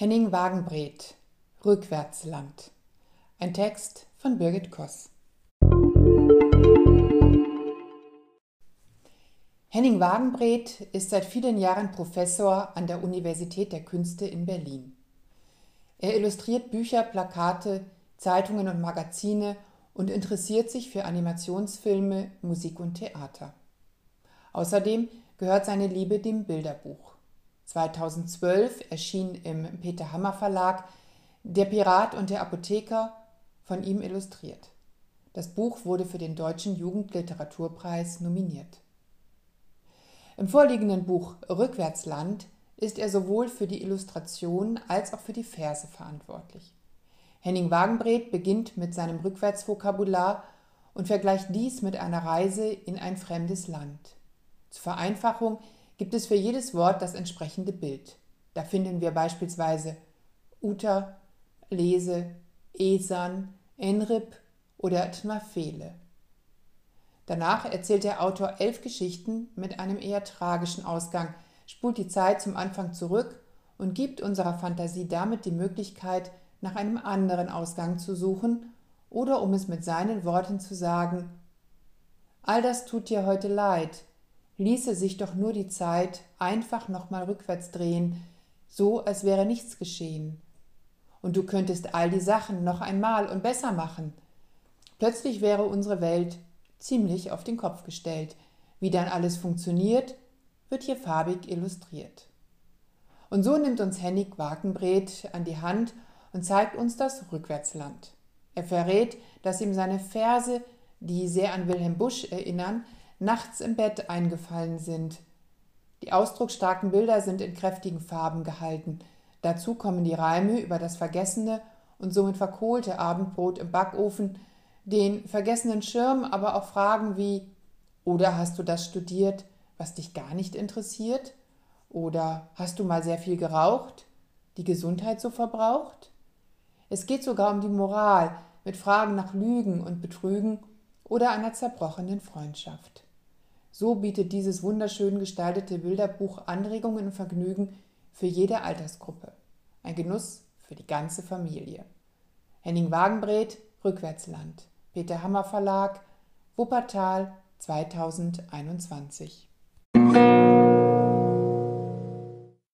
Henning Wagenbredt Rückwärtsland Ein Text von Birgit Koss Henning Wagenbredt ist seit vielen Jahren Professor an der Universität der Künste in Berlin. Er illustriert Bücher, Plakate, Zeitungen und Magazine und interessiert sich für Animationsfilme, Musik und Theater. Außerdem gehört seine Liebe dem Bilderbuch. 2012 erschien im Peter Hammer Verlag Der Pirat und der Apotheker von ihm illustriert. Das Buch wurde für den Deutschen Jugendliteraturpreis nominiert. Im vorliegenden Buch Rückwärtsland ist er sowohl für die Illustration als auch für die Verse verantwortlich. Henning Wagenbredt beginnt mit seinem Rückwärtsvokabular und vergleicht dies mit einer Reise in ein fremdes Land. Zur Vereinfachung gibt es für jedes Wort das entsprechende Bild. Da finden wir beispielsweise Uta, Lese, Esan, Enrip oder Tmafele. Danach erzählt der Autor elf Geschichten mit einem eher tragischen Ausgang, spult die Zeit zum Anfang zurück und gibt unserer Fantasie damit die Möglichkeit, nach einem anderen Ausgang zu suchen oder um es mit seinen Worten zu sagen, All das tut dir heute leid, ließe sich doch nur die Zeit einfach nochmal rückwärts drehen, so als wäre nichts geschehen. Und du könntest all die Sachen noch einmal und besser machen. Plötzlich wäre unsere Welt ziemlich auf den Kopf gestellt. Wie dann alles funktioniert, wird hier farbig illustriert. Und so nimmt uns Hennig Wakenbret an die Hand und zeigt uns das Rückwärtsland. Er verrät, dass ihm seine Verse, die sehr an Wilhelm Busch erinnern, nachts im Bett eingefallen sind. Die ausdrucksstarken Bilder sind in kräftigen Farben gehalten. Dazu kommen die Reime über das vergessene und somit verkohlte Abendbrot im Backofen, den vergessenen Schirm, aber auch Fragen wie Oder hast du das studiert, was dich gar nicht interessiert? Oder hast du mal sehr viel geraucht, die Gesundheit so verbraucht? Es geht sogar um die Moral mit Fragen nach Lügen und Betrügen oder einer zerbrochenen Freundschaft. So bietet dieses wunderschön gestaltete Bilderbuch Anregungen und Vergnügen für jede Altersgruppe. Ein Genuss für die ganze Familie. Henning Wagenbret, Rückwärtsland. Peter Hammer Verlag, Wuppertal 2021.